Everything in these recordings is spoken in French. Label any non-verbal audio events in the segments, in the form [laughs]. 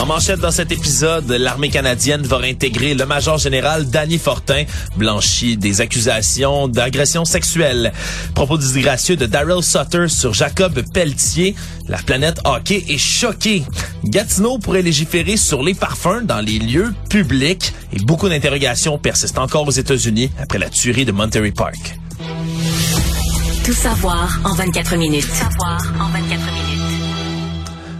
En manchette dans cet épisode, l'armée canadienne va réintégrer le major général Danny Fortin, blanchi des accusations d'agression sexuelle. Propos disgracieux de Daryl Sutter sur Jacob Pelletier. La planète hockey est choquée. Gatineau pourrait légiférer sur les parfums dans les lieux publics et beaucoup d'interrogations persistent encore aux États-Unis après la tuerie de Monterey Park. Tout savoir en 24 minutes. Tout savoir en 24 minutes.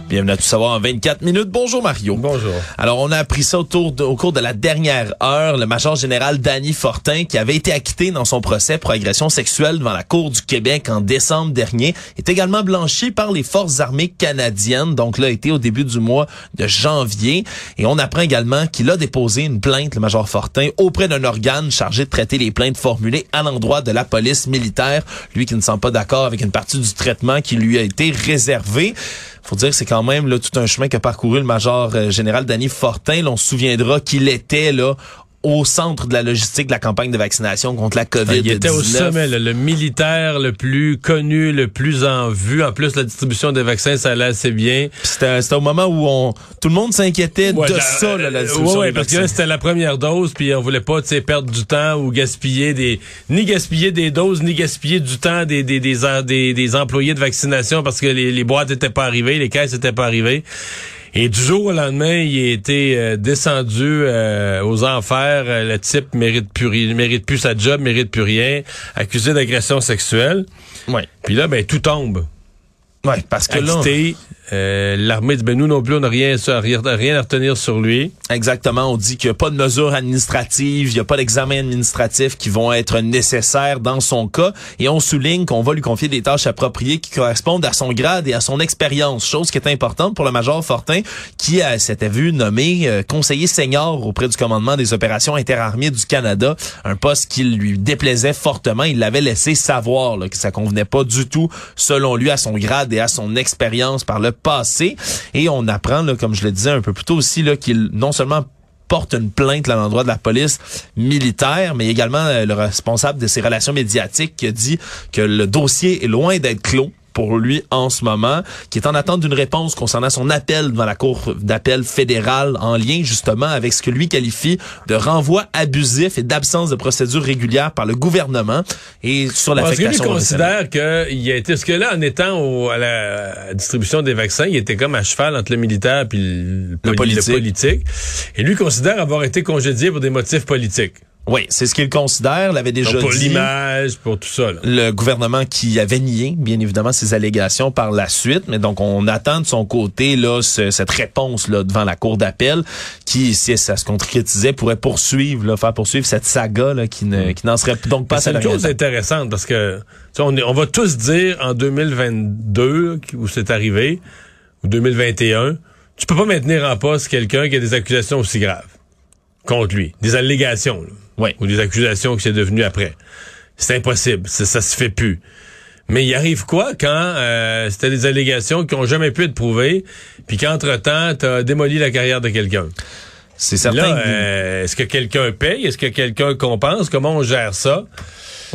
Bienvenue à Tout savoir en 24 minutes. Bonjour Mario. Bonjour. Alors on a appris ça autour de- au cours de la dernière heure. Le major général Danny Fortin, qui avait été acquitté dans son procès pour agression sexuelle devant la Cour du Québec en décembre dernier, est également blanchi par les forces armées canadiennes. Donc là, été au début du mois de janvier. Et on apprend également qu'il a déposé une plainte, le major Fortin, auprès d'un organe chargé de traiter les plaintes formulées à l'endroit de la police militaire. Lui qui ne semble pas d'accord avec une partie du traitement qui lui a été réservé faut dire que c'est quand même là tout un chemin qu'a parcouru le major euh, général Danny Fortin. Là, on se souviendra qu'il était là au centre de la logistique de la campagne de vaccination contre la COVID-19. Il était au sommet, le militaire le plus connu, le plus en vue. En plus, la distribution des vaccins, ça allait assez bien. C'était au moment où on tout le monde s'inquiétait Ouais, de la- ça, là, la euh, distribution ouais, des parce que c'était la première dose, puis on voulait pas perdre du temps ou gaspiller des... Ni gaspiller des doses, ni gaspiller du temps des, des, des, en- des, des employés de vaccination parce que les, les boîtes étaient pas arrivées, les caisses étaient pas arrivées. Et du jour au lendemain, il a été euh, descendu euh, aux enfers. Euh, Le type mérite plus, ri- mérite plus sa job, mérite plus rien, accusé d'agression sexuelle. Ouais. Puis là, ben tout tombe. Ouais, parce que là. Euh, L'armée dit, ben nous non plus, on n'a rien, rien, à retenir sur lui. Exactement, on dit qu'il n'y a pas de mesures administratives, il n'y a pas d'examens administratifs qui vont être nécessaires dans son cas, et on souligne qu'on va lui confier des tâches appropriées qui correspondent à son grade et à son expérience, chose qui est importante pour le major Fortin, qui s'était vu nommé euh, conseiller senior auprès du commandement des opérations interarmées du Canada, un poste qui lui déplaisait fortement, il l'avait laissé savoir là, que ça convenait pas du tout, selon lui, à son grade et à son expérience par le passé, et on apprend, là, comme je le disais un peu plus tôt aussi, là, qu'il non seulement porte une plainte à l'endroit de la police militaire, mais également euh, le responsable de ses relations médiatiques qui dit que le dossier est loin d'être clos pour lui en ce moment, qui est en attente d'une réponse concernant son appel devant la Cour d'appel fédérale en lien justement avec ce que lui qualifie de renvoi abusif et d'absence de procédure régulière par le gouvernement et sur Parce que lui l'affectation considère qu'il a été... Parce que là, en étant au- à la distribution des vaccins, il était comme à cheval entre le militaire puis le, poli- politique. le politique. Et lui considère avoir été congédié pour des motifs politiques. Oui, c'est ce qu'il considère, l'avait déjà Donc, pour dit. l'image, pour tout ça. là. le gouvernement qui avait nié, bien évidemment, ces allégations par la suite. Mais donc, on attend de son côté là ce- cette réponse là devant la cour d'appel, qui, si ça se concrétisait, pourrait poursuivre, là, faire poursuivre cette saga là, qui ne, qui n'en serait donc pas C'est une chose intéressante parce que on, est- on va tous dire en 2022 où c'est arrivé, ou 2021, tu peux pas maintenir en poste quelqu'un qui a des accusations aussi graves contre lui, des allégations, là, Oui. ou des accusations que c'est devenu après. C'est impossible, ça, ça se fait plus. Mais il arrive quoi quand euh, c'était des allégations qui ont jamais pu être prouvées, puis qu'entre-temps, t'as démoli la carrière de quelqu'un? C'est certain. Là, euh, est-ce que quelqu'un paye? Est-ce que quelqu'un compense? Comment on gère ça?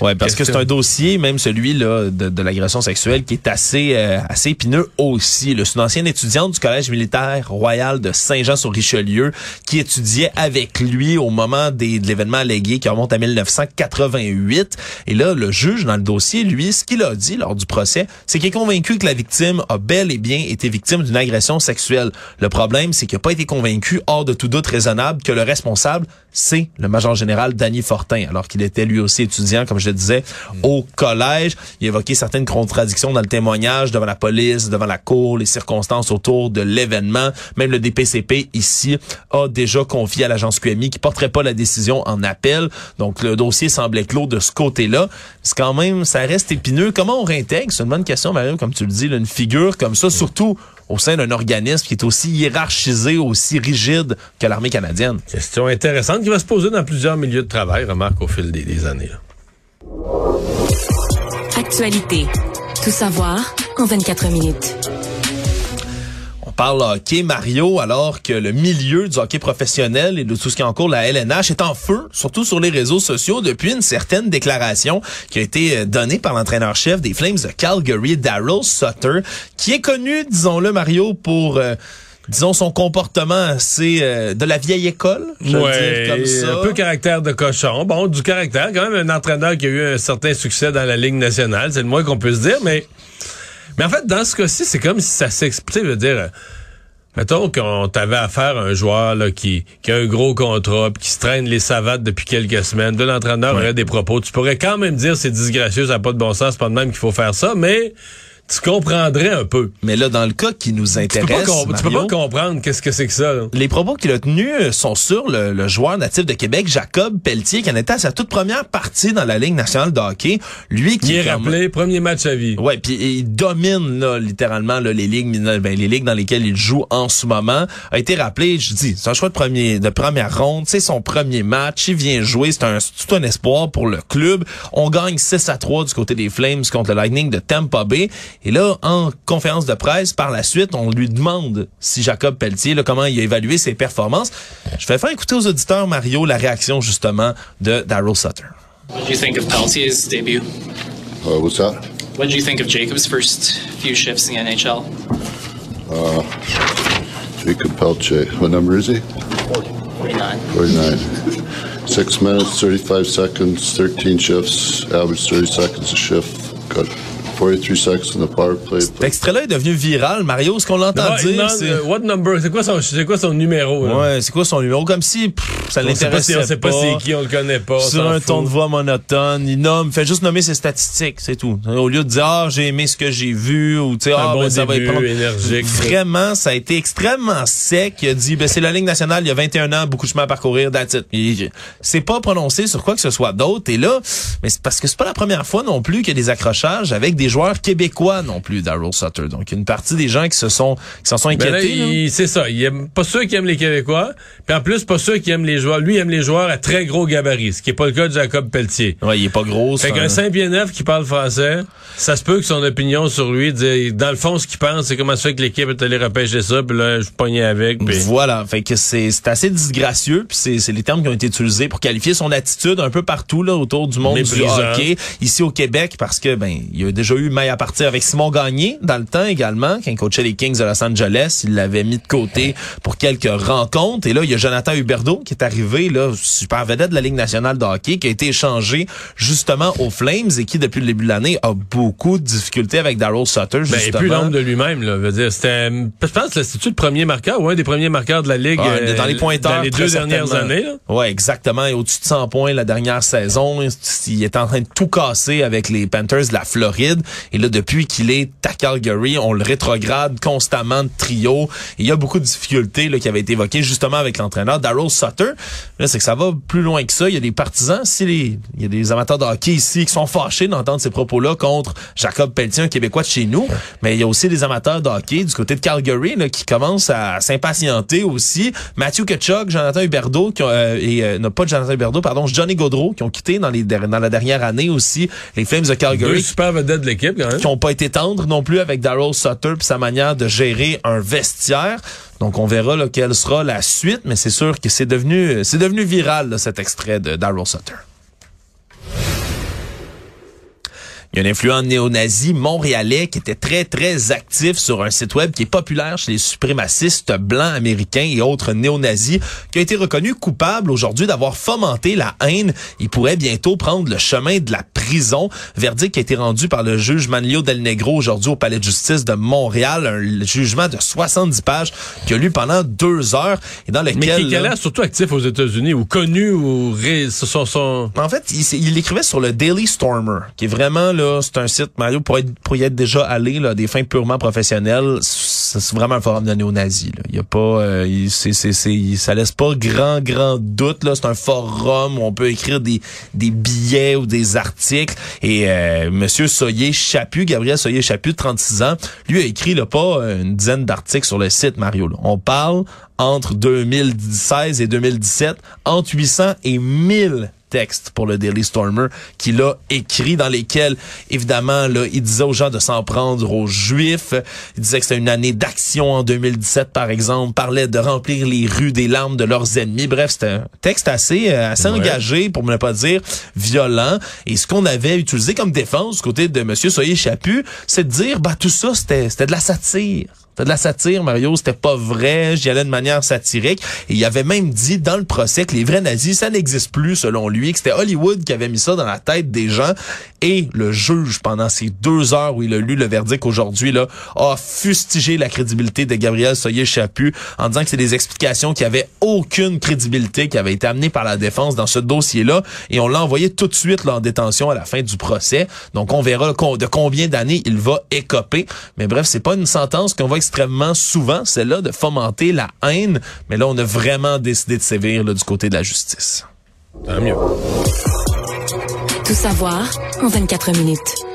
Ouais, parce que c'est un dossier, même celui là de, de l'agression sexuelle, qui est assez euh, assez épineux aussi. C'est une ancienne étudiante du collège militaire royal de Saint-Jean-sur-Richelieu qui étudiait avec lui au moment des, de l'événement allégué qui remonte à 1988. Et là, le juge dans le dossier, lui, ce qu'il a dit lors du procès, c'est qu'il est convaincu que la victime a bel et bien été victime d'une agression sexuelle. Le problème, c'est qu'il n'a pas été convaincu, hors de tout doute raisonnable, que le responsable c'est le major général Danny Fortin, alors qu'il était lui aussi étudiant, comme je le disais, au collège. Il a évoqué certaines contradictions dans le témoignage devant la police, devant la cour, les circonstances autour de l'événement. Même le DPCP ici a déjà confié à l'agence QMI qui porterait pas la décision en appel. Donc le dossier semblait clos de ce côté-là. C'est quand même, ça reste épineux. Comment on réintègre? C'est une bonne question, Mario, comme tu le dis, là, une figure comme ça, surtout au sein d'un organisme qui est aussi hiérarchisé, aussi rigide que l'armée canadienne. Question intéressante qui va se poser dans plusieurs milieux de travail, remarque, au fil des, des années. là. Actualité. Tout savoir en 24 minutes. Parle hockey, Mario, alors que le milieu du hockey professionnel et de tout ce qui est en cours, la LNH, est en feu, surtout sur les réseaux sociaux, depuis une certaine déclaration qui a été euh, donnée par l'entraîneur-chef des Flames de Calgary, Daryl Sutter, qui est connu, disons-le, Mario, pour... euh, disons son comportement assez euh, de la vieille école, je veux dire comme ça. un peu caractère de cochon. Bon, du caractère, quand même un entraîneur qui a eu un certain succès dans la Ligue nationale, c'est le moins qu'on peut se dire, mais mais en fait, dans ce cas-ci, c'est comme si ça s'explique, je veux dire, euh, mettons qu'on t'avait affaire à un joueur là, qui, qui a un gros contrat, puis qui se traîne les savates depuis quelques semaines, de l'entraîneur aurait des propos, tu pourrais quand même dire c'est disgracieux, ça n'a pas de bon sens, c'est pas de même qu'il faut faire ça, mais tu comprendrais un peu. Mais là, dans le cas qui nous Tu peux, pas intéresse, tu peux pas comprendre qu'est-ce que c'est que ça. là. Les propos qu'il a tenus euh, sont sur le, le joueur natif de Québec, Jacob Pelletier, qui en était à sa toute première partie dans la Ligue nationale de hockey. Lui qui Il est comme- rappelé, premier match à vie. Ouais, puis il domine là, littéralement là, les ligues ben, les ligues dans lesquelles il joue en ce moment. A été rappelé, je dis, c'est un choix de premier de première ronde, c'est son premier match, il vient jouer, c'est un c'est tout un espoir pour le club. On gagne 6 à 3 du côté des Flames contre le Lightning de Tampa Bay et là en conférence de presse par la suite, on lui demande si Jacob Pelletier là, comment il a évalué ses performances. Je vais faire écouter aux auditeurs Mario la réaction justement de Daryl Sutter. What do you think of Peltier's debut? Uh, what's that? What did you think of Jacob's first few shifts in the NHL? Jacob Pelche. What number is he? 49. 49. Six minutes, 35 seconds, 13 shifts, average 30 seconds a shift. Got 43 seconds in the power play. Cet extrait-là est devenu viral. Mario, ce qu'on l'entend dire, c'est... euh, what number? C'est quoi son, c'est quoi son numéro? là? Ouais, c'est quoi son numéro? Comme si pff, ça l'intéressait pas. on sait pas c'est qui, on le connaît pas. Sur un fout. ton de voix monotone, il nomme, fait juste nommer ses statistiques, c'est tout. Au lieu de dire ah j'ai aimé ce que j'ai vu ou tu sais ah bon ben, ça va début, être prendre- énergique. Vraiment, ça a été extrêmement sec. Il a dit ben c'est la ligne nationale, il y a 21 ans, beaucoup de chemin à parcourir, that's it. C'est pas prononcé sur quoi que ce soit d'autre. Et là, mais c'est parce que c'est pas la première fois non plus qu'il y a des accrochages avec des joueurs québécois non plus, Daryl Sutter. Donc une partie des gens qui se sont qui s'en sont Ben inquiétés. c'est ça. Il aime pas ceux qui aiment les Québécois. Puis en plus, pas ceux qui aiment les joueurs. Lui, il aime les joueurs à très gros gabarit, ce qui est pas le cas de Jacob Pelletier. Ouais, il est pas gros. Fait c'est qu'un un- 5 pieds 9 qui parle français, ça se peut que son opinion sur lui, dans le fond, ce qu'il pense, c'est comment ça fait que l'équipe est allée repêcher ça, puis là, je pognais avec. puis- Voilà, fait que c'est assez disgracieux, puis c'est les termes qui ont été utilisés pour qualifier son attitude un peu partout là autour du monde du hockey, ici au Québec, parce que ben il y a déjà eu maille à partir avec Simon Gagné dans le temps également, quand il coachait les Kings de Los Angeles, il l'avait mis de côté pour quelques rencontres, et là il y a Jonathan Huberdeau qui est arrivé là super vedette de la Ligue nationale de hockey, qui a été échangé justement aux Flames et qui depuis le début de l'année a beaucoup de difficultés avec Daryl Sutter Ben, justement. et plus l'ombre de lui-même, là. Veut dire, c'était, je pense que c'était le premier marqueur ou un des premiers marqueurs de la Ligue. Ah, euh, dans les pointeurs. Dans les deux dernières années, là. Ouais, exactement. Et au-dessus de 100 points la dernière saison. Il est en train de tout casser avec les Panthers de la Floride. Et là, depuis qu'il est à Calgary, on le rétrograde constamment de trio. Il y a beaucoup de difficultés là, qui avaient été évoquées justement avec l'entraîneur Daryl Sutter. Là, c'est que ça va plus loin que ça. Il y a des partisans, si les, il y a des amateurs de hockey ici qui sont fâchés d'entendre ces propos-là contre Jacob Pelletier, un Québécois de chez nous. Mais il y a aussi des amateurs de hockey du côté de Calgary là, qui commencent à s'impatienter aussi. Matthew Ketchuk, Jonathan Huberdeau, qui ont, euh, et euh, non pas Jonathan Huberdeau, pardon, Johnny Gaudreau, qui ont quitté dans, les, dans la dernière année aussi les Flames de Calgary qui ont pas été tendres non plus avec Daryl Sutter puis sa manière de gérer un vestiaire. Donc on verra là, quelle sera la suite, mais c'est sûr que c'est devenu c'est devenu viral là, cet extrait de Daryl Sutter. Il y a un influent néo-nazi montréalais qui était très, très actif sur un site web qui est populaire chez les suprémacistes blancs américains et autres néo-nazis, qui a été reconnu coupable aujourd'hui d'avoir fomenté la haine. Il pourrait bientôt prendre le chemin de la prison. Verdict qui a été rendu par le juge Manlio Del Negro aujourd'hui au Palais de justice de Montréal. Un jugement de 70 pages qui a lu pendant deux heures et dans lequel... Mais qui, est là, surtout actif aux États-Unis ou connu ou... Ré, son, son... En fait, il, il, écrivait sur le Daily Stormer, qui est vraiment, c'est un site, Mario, pour, être, pour y être déjà allé, là, des fins purement professionnelles, c'est vraiment un forum de néo-nazis. Il y a pas... Euh, c'est, c'est, c'est, ça laisse pas grand, grand doute. Là, c'est un forum où on peut écrire des, des billets ou des articles. Et euh, Monsieur Soyer Chaput, Gabriel Soyer Chaput, 36 ans, lui a écrit là, pas une dizaine d'articles sur le site, Mario. Là. On parle entre 2016 et 2017, entre 800 et 1000 textes pour le Daily Stormer qu'il a écrit dans lesquels, évidemment, là, il disait aux gens de s'en prendre aux Juifs. Il disait que c'était une année d'action en 2017, par exemple. Parlait de remplir les rues des larmes de leurs ennemis. Bref, c'était un texte assez, euh, assez engagé, pour ne pas dire violent. Et ce qu'on avait utilisé comme défense du côté de M. Soyer Chaput, c'est de dire, bah, tout ça, c'était, c'était de la satire. C'était de la satire, Mario, c'était pas vrai, j'y allais de manière satirique. Et il avait même dit dans le procès que les vrais nazis, ça n'existe plus selon lui, que c'était Hollywood qui avait mis ça dans la tête des gens. Et le juge, pendant ces deux heures où il a lu le verdict aujourd'hui, là, a fustigé la crédibilité de Gabriel Soyer-Chaput en disant que c'est des explications qui avaient aucune crédibilité, qui avaient été amenées par la défense dans ce dossier-là. Et on l'a envoyé tout de suite là, en détention à la fin du procès. Donc on verra de combien d'années il va écoper. Mais bref, c'est pas une sentence qu'on va extrêmement souvent, c'est là de fomenter la haine, mais là on a vraiment décidé de sévir là, du côté de la justice. Tant mieux. Tout savoir en 24 minutes.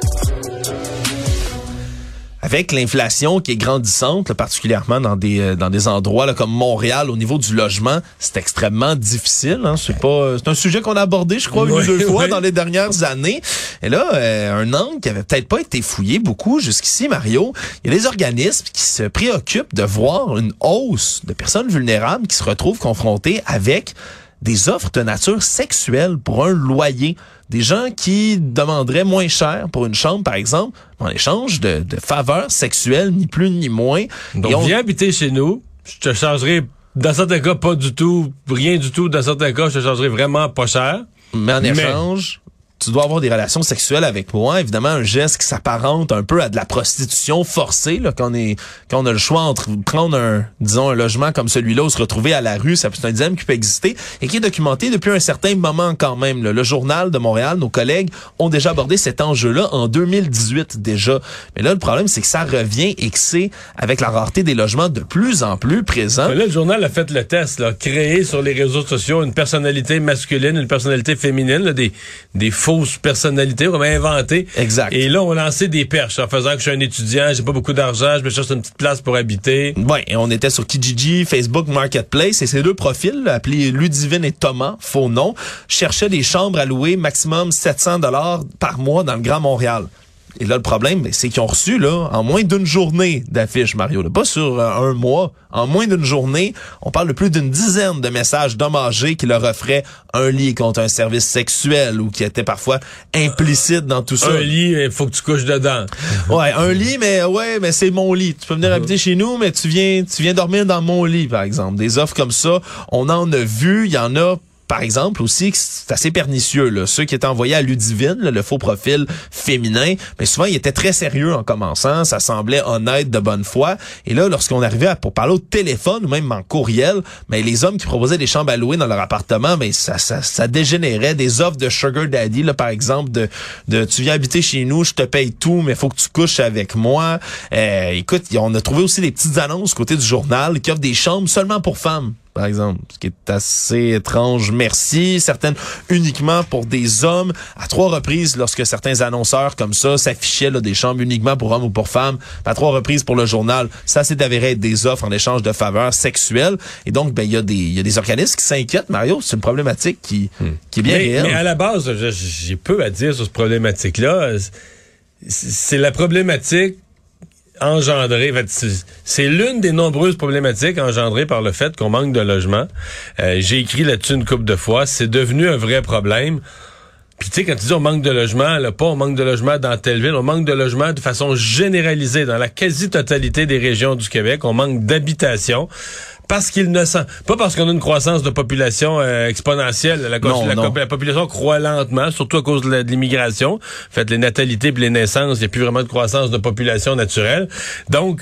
Avec l'inflation qui est grandissante, là, particulièrement dans des euh, dans des endroits là, comme Montréal, au niveau du logement, c'est extrêmement difficile. Hein. C'est pas, c'est un sujet qu'on a abordé, je crois, une ou deux [laughs] fois dans les dernières années. Et là, euh, un angle qui avait peut-être pas été fouillé beaucoup jusqu'ici, Mario. Il y a des organismes qui se préoccupent de voir une hausse de personnes vulnérables qui se retrouvent confrontées avec des offres de nature sexuelle pour un loyer. Des gens qui demanderaient moins cher pour une chambre, par exemple, en échange de, de faveurs sexuelles, ni plus ni moins. Donc, viens habiter chez nous, je te chargerai, dans certains cas, pas du tout, rien du tout. Dans certains cas, je te chargerai vraiment pas cher. Mais en échange, tu dois avoir des relations sexuelles avec moi. Évidemment, un geste qui s'apparente un peu à de la prostitution forcée, là, quand on est, quand on a le choix entre prendre un, disons, un logement comme celui-là ou se retrouver à la rue, ça c'est un dilemme qui peut exister et qui est documenté depuis un certain moment quand même. Là. Le journal de Montréal, nos collègues ont déjà abordé cet enjeu-là en 2018 déjà. Mais là, le problème, c'est que ça revient et que c'est avec la rareté des logements de plus en plus présent. là, le journal a fait le test, là, créer sur les réseaux sociaux une personnalité masculine, une personnalité féminine, là, des, des fausses personnalités, on va inventer. Exact. Et là, on lancé des perches en faisant que je suis un étudiant, j'ai pas beaucoup d'argent, je me cherche une petite place pour habiter. Ouais, et on était sur Kijiji, Facebook Marketplace, et ces deux profils, appelés Ludivine et Thomas, faux nom, cherchaient des chambres à louer maximum 700 dollars par mois dans le Grand Montréal. Et là, le problème, c'est qu'ils ont reçu, là, en moins d'une journée d'affiches, Mario. Là, pas sur euh, un mois. En moins d'une journée, on parle de plus d'une dizaine de messages d'hommes âgés qui leur offraient un lit contre un service sexuel ou qui étaient parfois implicites dans tout ça. Un lit, il faut que tu couches dedans. [laughs] ouais, un lit, mais ouais, mais c'est mon lit. Tu peux venir habiter chez nous, mais tu viens, tu viens dormir dans mon lit, par exemple. Des offres comme ça, on en a vu. Il y en a par exemple aussi c'est assez pernicieux ceux qui étaient envoyés à Ludivine le faux profil féminin mais souvent ils étaient très sérieux en commençant. Ça semblait honnête de bonne foi. Et là lorsqu'on arrivait à, pour parler au téléphone ou même en courriel mais les hommes qui proposaient des chambres à louer dans leur appartement mais ça, ça, ça dégénérait. Des offres de sugar daddy là par exemple de, de tu viens habiter chez nous je te paye tout mais faut que tu couches avec moi. Euh, écoute on a trouvé aussi des petites annonces côté du journal qui offrent des chambres seulement pour femmes par exemple, ce qui est assez étrange. Merci. Certaines uniquement pour des hommes. À trois reprises, lorsque certains annonceurs comme ça s'affichaient des chambres uniquement pour hommes ou pour femmes, à trois reprises pour le journal, ça s'est avéré être des offres en échange de faveurs sexuelles. Et donc, ben il y a des il y a des organismes qui s'inquiètent. Mario, c'est une problématique qui qui est bien mais, réelle. Mais à la base, j'ai peu à dire sur cette problématique-là. C'est la problématique engendré, c'est l'une des nombreuses problématiques engendrées par le fait qu'on manque de logement. Euh, J'ai écrit là-dessus une couple de fois. C'est devenu un vrai problème. Puis tu sais, quand tu dis on manque de logement, là, pas on manque de logement dans telle ville, on manque de logement de façon généralisée dans la quasi-totalité des régions du Québec. On manque d'habitation parce qu'il ne sent pas parce qu'on a une croissance de population euh, exponentielle. La, Non, la- non. la population croît lentement, surtout à cause de l'immigration. En fait, les natalités et les naissances, il n'y a plus vraiment de croissance de population naturelle. Donc,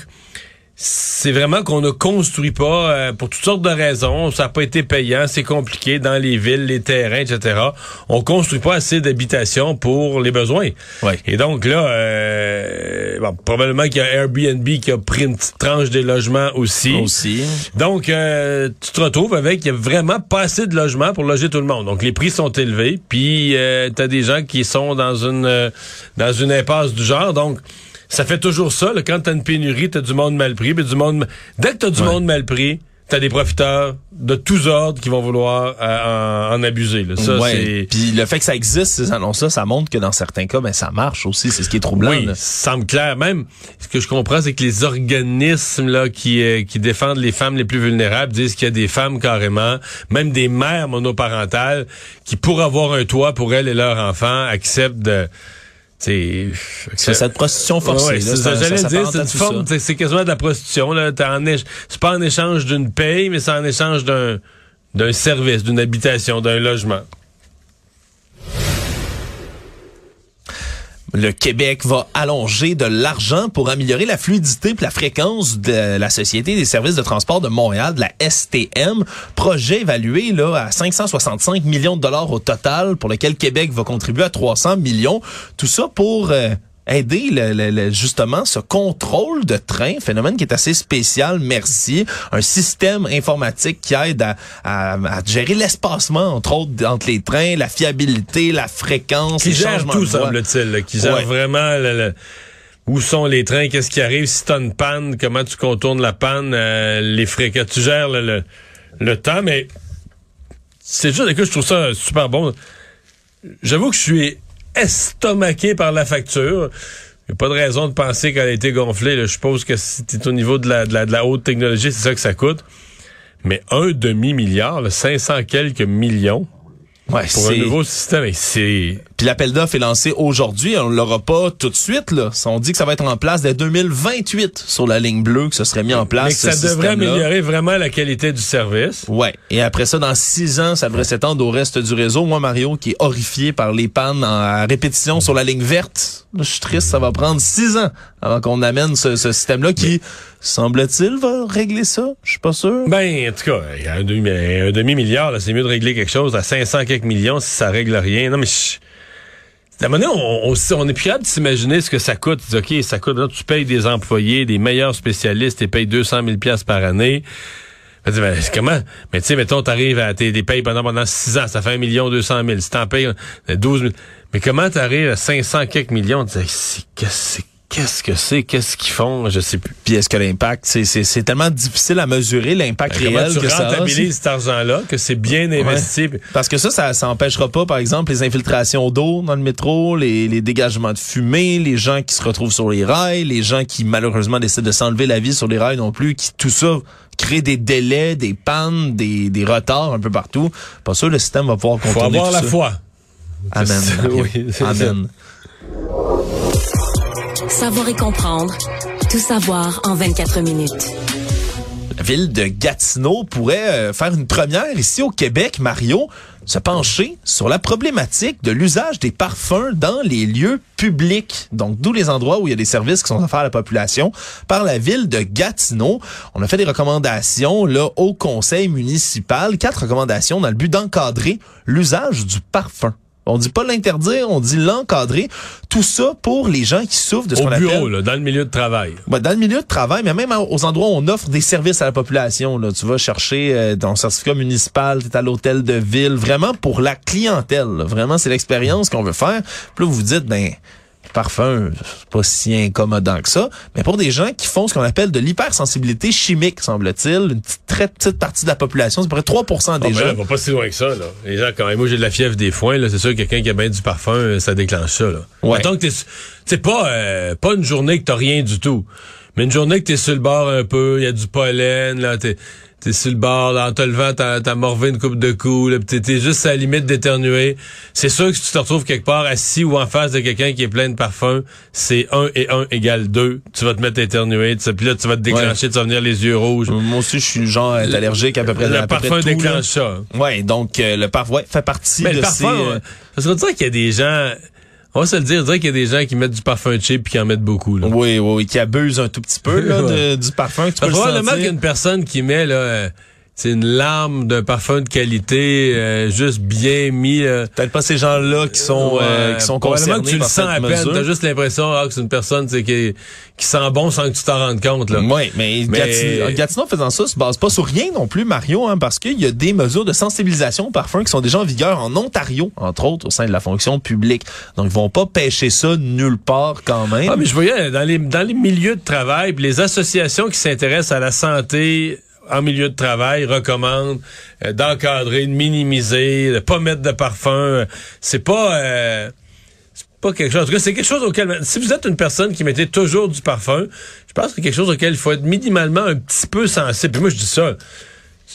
c'est vraiment qu'on ne construit pas euh, pour toutes sortes de raisons. Ça n'a pas été payant, c'est compliqué dans les villes, les terrains, etc. On construit pas assez d'habitations pour les besoins. Ouais. Et donc là, euh, bon, probablement qu'il y a Airbnb qui a pris une petite tranche des logements aussi. Aussi. Donc, euh, tu te retrouves avec il y a vraiment pas assez de logements pour loger tout le monde. Donc, les prix sont élevés, puis euh, tu as des gens qui sont dans une dans une impasse du genre. Donc, ça fait toujours ça. Là, quand tu as une pénurie, tu as du monde mal pris. Puis du monde, dès que tu as du monde mal pris, tu as des profiteurs de tous ordres qui vont vouloir euh, en, en abuser. Là. Ça, ouais. Puis le fait que ça existe, ces annonces-là, ça montre que dans certains cas, ben, ça marche aussi. C'est ce qui est troublant. Oui, là. ça semble clair. Même, ce que je comprends, c'est que les organismes là qui euh, qui défendent les femmes les plus vulnérables disent qu'il y a des femmes carrément, même des mères monoparentales, qui pour avoir un toit pour elles et leurs enfants acceptent de c'est cette prostitution forcée. Ouais, c'est c'est quasiment de la prostitution. C'est pas en échange d'une paye, mais c'est en échange d'un d'un service, d'une habitation, d'un logement. Le Québec va allonger de l'argent pour améliorer la fluidité et la fréquence de la Société des services de transport de Montréal, de la STM. Projet évalué là à 565 millions de dollars au total, pour lequel Québec va contribuer à 300 millions. Tout ça pour euh, aider le, le- le- justement ce contrôle de train, phénomène qui est assez spécial, merci. Un système informatique qui aide à, à- à gérer l'espacement, entre autres, entre les trains, la fiabilité, la fréquence, Qui les gère tout, semble-t-il. Qui gère Ouais. vraiment le- où sont les trains, qu'est-ce qui arrive, si t'as une panne, comment tu contournes la panne, euh, les fréquences. Tu gères le, le, le temps, mais c'est juste que je trouve ça super bon. J'avoue que je suis estomaqué par la facture. Il n'y a pas de raison de penser qu'elle a été gonflée. là. Je suppose que si t'es au niveau de la, de la, de la haute technologie, c'est ça que ça coûte. Mais un demi-milliard, là, 500 quelques millions Ouais, pour un nouveau système, c'est... Puis l'appel d'offres est lancé aujourd'hui. On l'aura pas tout de suite. Là. On dit que ça va être en place dès 2028 sur la ligne bleue, que ce serait mis en place. Mais que ça devrait améliorer vraiment la qualité du service. Ouais. Et après ça, dans six ans, ça devrait s'étendre au reste du réseau. Moi, Mario, qui est horrifié par les pannes en à répétition sur la ligne verte, je suis triste. Ça va prendre six ans avant qu'on amène ce, ce système-là qui, semble-t-il, va régler ça? Je suis pas sûr. Ben, en tout cas, il y a un demi- un demi-milliard, c'est mieux de régler quelque chose à 500 quelques millions si ça règle rien. Non, mais à un moment donné, on, on, on est plus capable de s'imaginer ce que ça coûte. Tu dis, OK, ça coûte, là, tu payes des employés, des meilleurs spécialistes, tu payes 200 000 piastres par année. Dis, ben, comment? Mais tu sais, mettons, t'arrives à tes payes pendant, pendant 6 ans, ça fait 1 million 200 000. Si t'en payes euh, 12 000. Mais comment t'arrives à 500 quelques millions? Tu dis, c'est- qu'est-ce qu'est-ce que c'est? Qu'est-ce qu'ils font? Je sais plus. Puis est-ce que l'impact, c'est, c'est, c'est tellement difficile à mesurer l'impact Ben, réel tu que ça a. rentabilises cet argent-là, que c'est bien investi? Parce que ça, ça, ça empêchera pas, par exemple, les infiltrations d'eau dans le métro, les, les dégagements de fumée, les gens qui se retrouvent sur les rails, les gens qui malheureusement décident de s'enlever la vie sur les rails non plus, qui tout ça crée des délais, des pannes, des, des retards un peu partout. Pas sûr le système va pouvoir Faut contourner avoir tout la ça. foi. Amen. [laughs] Oui, Amen. Savoir et comprendre. Tout savoir en 24 minutes. La ville de Gatineau pourrait euh, faire une première ici au Québec, Mario, se pencher sur la problématique de l'usage des parfums dans les lieux publics. Donc, d'où les endroits où il y a des services qui sont offerts à la population par la ville de Gatineau. On a fait des recommandations là au conseil municipal, quatre recommandations dans le but d'encadrer l'usage du parfum. On dit pas l'interdire, on dit l'encadrer. Tout ça pour les gens qui souffrent de ce Au qu'on appelle bureau, là, dans le milieu de travail. Ouais, dans le milieu de travail, mais même aux endroits où on offre des services à la population. Là. Tu vas chercher euh, ton certificat municipal, tu es à l'hôtel de ville, vraiment pour la clientèle. là. Vraiment, c'est l'expérience qu'on veut faire. Puis là, vous vous dites, ben, parfum, c'est pas si incommodant que ça. Mais pour des gens qui font ce qu'on appelle de l'hypersensibilité chimique, semble-t-il, une petite, très petite partie de la population, c'est à peu près 3% des ben gens. là, va pas si loin que ça, là. Les gens, quand même, moi, j'ai de la fièvre des foins, là. C'est sûr que quelqu'un qui a bien du parfum, ça déclenche ça, là. Ouais. Mettons que t'es, pas, euh, pas une journée que t'as rien du tout. Mais une journée que t'es sur le bord un peu, il y a du pollen, là, t'es, t'es sur le bord, en te levant, t'as, t'as morvé une coupe de coups, là, t'es, t'es juste à la limite d'éternuer. C'est sûr que si tu te retrouves quelque part assis ou en face de quelqu'un qui est plein de parfums, c'est 1 et 1 égale 2. Tu vas te mettre à éternuer, puis là, tu vas te déclencher, tu vas venir les yeux rouges. Moi aussi, je suis genre être allergique à peu près Le à peu près parfum tout, là. déclenche ça. Ouais, donc euh, le parfum ouais, fait partie Mais de le ces... parfum, euh, ouais. parce qu'on dirait qu'il y a des gens, on va se le dire, dirait qu'il y a des gens qui mettent du parfum cheap puis qui en mettent beaucoup, là. Oui, oui, qui abusent un tout petit peu [laughs] là, de- du parfum. Que tu peux Parce le probablement sentir. qu'il y a une personne qui met là, euh, c'est une larme d'un parfum de qualité euh, juste bien mis. euh, Peut-être pas ces gens-là qui sont euh, qui sont concernés que tu le sens à peine. T'as juste l'impression ah, que c'est une personne qui, qui sent bon sans que tu t'en rendes compte. Là. Oui, mais, Mais- Gatineau, Gatineau faisant ça se base pas sur rien non plus, Mario, hein, parce qu'il y a des mesures de sensibilisation au parfum qui sont déjà en vigueur en Ontario, entre autres, au sein de la fonction publique. Donc, ils vont pas pêcher ça nulle part quand même. Ah, mais je voyais dans les, dans les milieux de travail, les associations qui s'intéressent à la santé en milieu de travail recommandent euh, d'encadrer, de minimiser, de pas mettre de parfum. C'est pas... euh, c'est pas quelque chose. En tout cas, c'est quelque chose auquel. Si vous êtes une personne qui mettait toujours du parfum, je pense que c'est quelque chose auquel il faut être minimalement un petit peu sensible. Puis moi, je dis ça.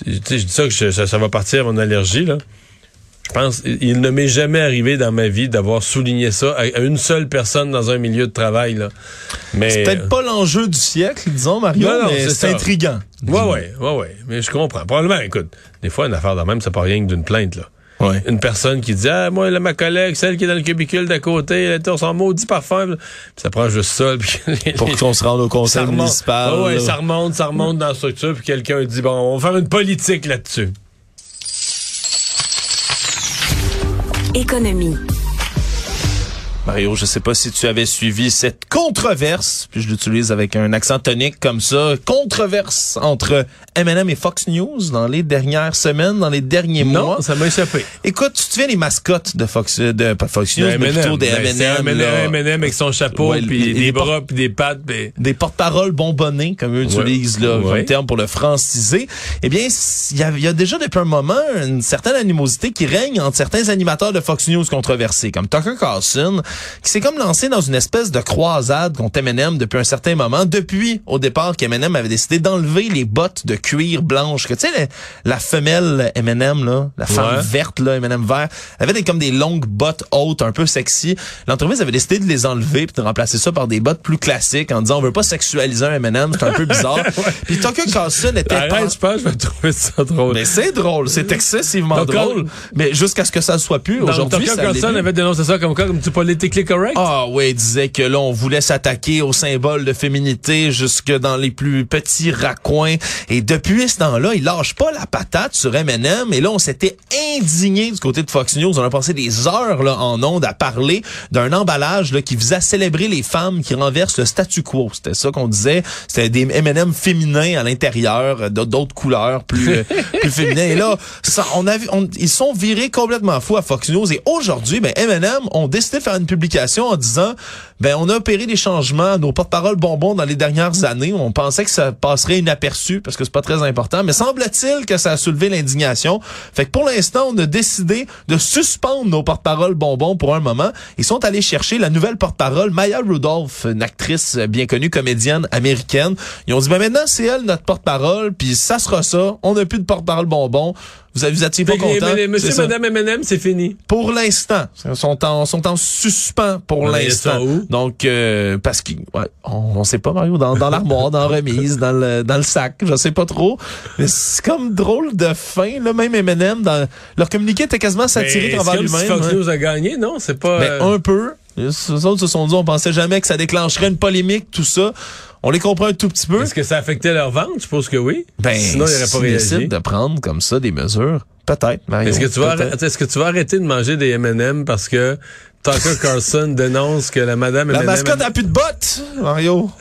je dis ça que ça, va partir mon allergie, là. Je pense, il ne m'est jamais arrivé dans ma vie d'avoir souligné ça à, une seule personne dans un milieu de travail, là. Mais. c'est peut-être pas l'enjeu du siècle, disons, Mario, Non, non, mais c'est ça. intriguant. Ouais, ouais, ouais, ouais. Mais je comprends. Probablement, écoute, des fois, une affaire de même, c'est pas rien que d'une plainte, là. Ouais. Une personne qui dit, ah, moi, là, ma collègue, celle qui est dans le cubicule d'à côté, elle était son maudit parfum. Puis ça prend juste ça. [laughs] Puis Pour qu'on se rende au [laughs] ça conseil municipal. Ah ouais, ça remonte, ça remonte dans la structure, puis quelqu'un dit, bon, on va faire une politique là-dessus. Économie. Mario, je sais pas si tu avais suivi cette controverse, puis je l'utilise avec un accent tonique comme ça, controverse entre M&M et Fox News dans les dernières semaines, dans les derniers mois. Non, ça m'a échappé. Écoute, tu te souviens les mascottes de Fox, de pas Fox News, Le mais plutôt des Ben, M&M. M&M avec son chapeau, Ouais, puis des bras, puis des pattes, puis... des porte-paroles bonbonnés, comme eux utilisent là, Ouais. comme terme pour le franciser, eh bien, y, il y a déjà depuis un moment une certaine animosité qui règne entre certains animateurs de Fox News controversés, comme Tucker Carlson, qui s'est comme lancé dans une espèce de croisade contre M&M depuis un certain moment, depuis au départ qu'M&M avait décidé d'enlever les bottes de cuir blanches, que tu sais, la, la femelle M&M, là, la femme Ouais. verte, là, M&M vert, avait des, comme des longues bottes hautes, un peu sexy. L'entreprise avait décidé de les enlever puis de remplacer ça par des bottes plus classiques en disant on veut pas sexualiser un M&M, c'est un peu bizarre. [laughs] Puis Tucker Carlson était Arrête, pas- je pense, que je vais trouver ça drôle. mais c'est drôle, c'est excessivement Donc, drôle. Mais jusqu'à ce que ça le soit plus, aujourd'hui, Tucker Carlson avait dénoncé ça comme quoi, comme tu politically correct? Ah ouais, il disait que là, on voulait s'attaquer aux symboles de féminité jusque dans les plus petits raccoins. Et depuis ce temps-là, il lâche pas la patate sur M&M. Et là, on s'était indigné du côté de Fox News. On a passé des heures là, en ondes à parler d'un emballage là, qui visait à célébrer les femmes qui renversent le statu quo. C'était ça qu'on disait. C'était des M&M féminins à l'intérieur, euh, d'autres couleurs plus, euh, [laughs] plus féminins. Et là, ça, on a vu, on- ils sont virés complètement fous à Fox News. Et aujourd'hui, ben, M&M ont décidé de faire une publication en disant, ben, on a opéré des changements à nos porte-paroles bonbons dans les dernières années. On pensait que ça passerait inaperçu parce que c'est pas très important. Mais semble-t-il que ça a soulevé l'indignation. Fait que pour l'instant, on a décidé de suspendre nos porte-paroles bonbons pour un moment. Ils sont allés chercher la nouvelle porte-parole, Maya Rudolph, une actrice bien connue, comédienne américaine. Ils ont dit, ben maintenant, c'est elle notre porte-parole, puis ça sera ça. On n'a plus de porte-parole bonbons. Vous avez- vous étiez pas les- content? les- Monsieur. Madame M&M, c'est fini. Pour l'instant, ils sont en sont en suspens pour l'instant. Donc euh, parce qu'ils ouais, on, sait pas Mario dans, dans l'armoire, dans la remise, dans le dans le sac, je sais pas trop. Mais c'est comme drôle de fin là même M&M dans leur communiqué était quasiment satirique envers comme si lui-même. Fox hein. News a gagné, non? C'est pas... Mais euh, un peu. Les autres se sont dit on pensait jamais que ça déclencherait une polémique tout ça. On les comprend un tout petit peu. Est-ce que ça affectait leur vente? Je suppose que oui. Ben, Sinon, ils n'auraient pas s'ils réagi. décident de prendre comme ça des mesures, peut-être. Mario, Est-ce que, tu vas est-ce que tu vas arrêter de manger des M&M parce que Tucker Carlson [laughs] dénonce que la madame La M&M... mascotte a plus de bottes, Mario.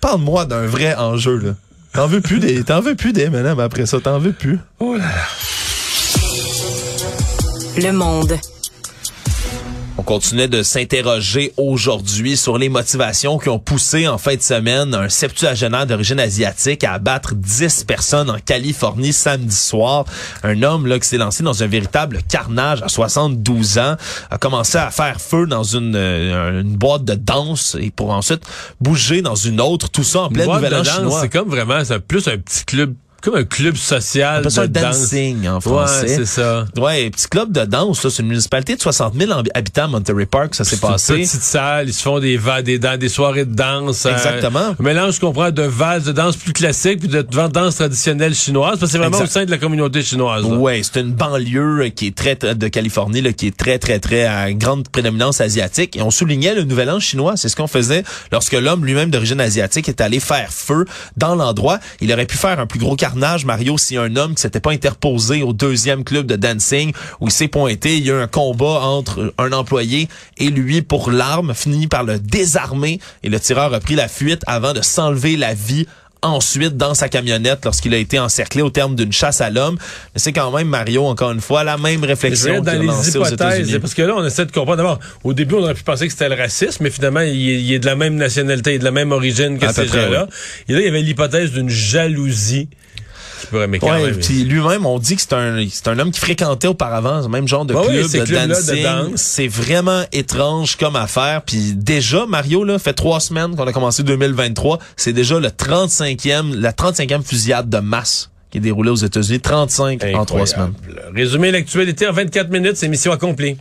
Parle-moi d'un vrai enjeu, là. T'en veux plus des, t'en veux plus des M&M après ça, t'en veux plus. Oh là là. Le monde. On continuait de s'interroger aujourd'hui sur les motivations qui ont poussé en fin de semaine un septuagénaire d'origine asiatique à abattre 10 personnes en Californie samedi soir. Un homme là qui s'est lancé dans un véritable carnage à 72 ans, a commencé à faire feu dans une, euh, une boîte de danse et pour ensuite bouger dans une autre, tout ça en pleine nouvelle c'est comme vraiment, c'est plus un petit club comme un club social ça de un danse. dancing en Ouais, français. c'est ça. Ouais, petit club de danse, là, c'est une municipalité de 60 000 amb- habitants à Monterey Park, ça s'est C'est une passé. petite salle, ils se font des, des, dans des soirées de danse. euh, Exactement. un mélange, je comprends, de valse, de danse plus classique, puis de danse traditionnelle chinoise, parce que c'est vraiment Exact. au sein de la communauté chinoise. là. Ouais, c'est une banlieue euh, qui est très, de Californie là, qui est très très très à grande prédominance asiatique et on soulignait le nouvel an chinois, c'est ce qu'on faisait lorsque l'homme lui-même d'origine asiatique est allé faire feu dans l'endroit. Il aurait pu faire un plus gros carnage Mario si un homme qui s'était pas interposé au deuxième club de dancing où il s'est pointé, il y a eu un combat entre un employé et lui pour l'arme, fini par le désarmer et le tireur a pris la fuite avant de s'enlever la vie ensuite dans sa camionnette lorsqu'il a été encerclé au terme d'une chasse à l'homme. Mais c'est quand même, Mario, encore une fois, la même réflexion dans les lancée aux hypothèses, États-Unis. parce que là, on essaie de comprendre. D'abord, au début, on aurait pu penser que c'était le racisme, mais finalement, il est, il est de la même nationalité, il est de la même origine que À ces gens-là. Et là, il y avait l'hypothèse d'une jalousie. Qui pourrait, mais quand Ouais, même, puis lui-même, on dit que c'est un, c'est un homme qui fréquentait auparavant ce même genre de Ouais, club oui, de de dancing. danse. C'est vraiment étrange comme affaire. Puis déjà, Mario, là, fait trois semaines qu'on a commencé 2023. C'est déjà le 35e, la 35e fusillade de masse qui est déroulée aux États-Unis. 35 en trois semaines. Résumer l'actualité en 24 minutes, c'est mission accomplie.